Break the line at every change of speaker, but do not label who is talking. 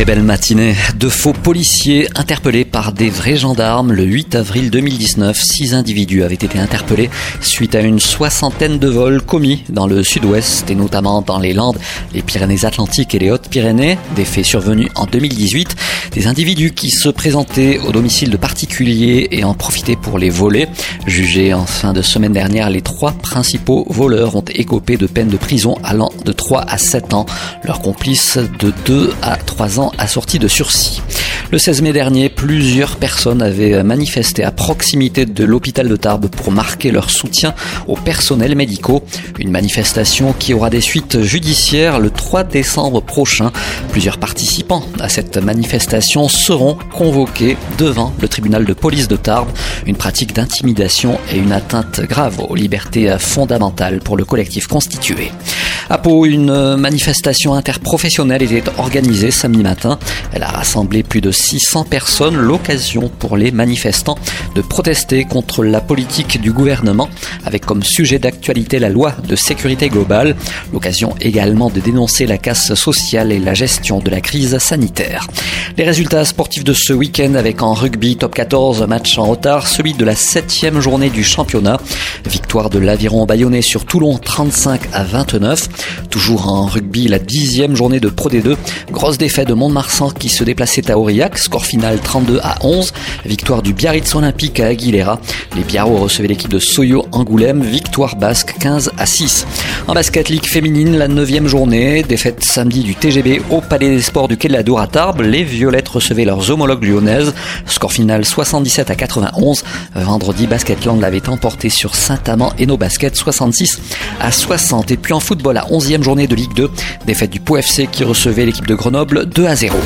Très belle matinée. Deux faux policiers interpellés par des vrais gendarmes. Le 8 avril 2019, six individus avaient été interpellés suite à une soixantaine de vols commis dans le sud-ouest et notamment dans les Landes, les Pyrénées-Atlantiques et les Hautes-Pyrénées. Des faits survenus en 2018. Des individus qui se présentaient au domicile de particuliers et en profitaient pour les voler. Jugés en fin de semaine dernière, les trois principaux voleurs ont écopé de peines de prison allant de 3 à 7 ans. Leurs complices de 2 à 3 ans assortis de sursis. Le 16 mai dernier, plusieurs personnes avaient manifesté à proximité de l'hôpital de Tarbes pour marquer leur soutien aux personnels médicaux. Une manifestation qui aura des suites judiciaires le 3 décembre prochain. Plusieurs participants à cette manifestation seront convoqués devant le tribunal de police de Tarbes. Une pratique d'intimidation et une atteinte grave aux libertés fondamentales pour le collectif constitué. À Pau, une manifestation interprofessionnelle était organisée samedi matin. Elle a rassemblé plus de 600 personnes, l'occasion pour les manifestants de protester contre la politique du gouvernement, avec comme sujet d'actualité la loi de sécurité globale, l'occasion également de dénoncer la casse sociale et la gestion de la crise sanitaire. Les résultats sportifs de ce week-end avec en rugby top 14, match en retard, celui de la septième journée du championnat. Victoire de l'Aviron Bayonnais sur Toulon 35 à 29. Toujours en rugby, la dixième journée de Pro D2. Grosse défaite de Mont-de-Marsan qui se déplaçait à Aurillac. Score final 32 à 11. Victoire du Biarritz Olympique à Aguilera. Les Biarros recevaient l'équipe de Soyo Angoulême. Victoire basque 15 à 6. En basket league féminine, la neuvième journée. Défaite samedi du TGB au Palais des Sports du Quai de la Dour à Tarbes. Les Violettes recevaient leurs homologues lyonnaises. Score final 77 à 91. Vendredi, Basketland l'avait emporté sur Saint-Amand et nos baskets 66 à 60. Et puis en football, la 11e journée de Ligue 2. Défaite du Pau FC qui recevait l'équipe de Grenoble 2 à 0.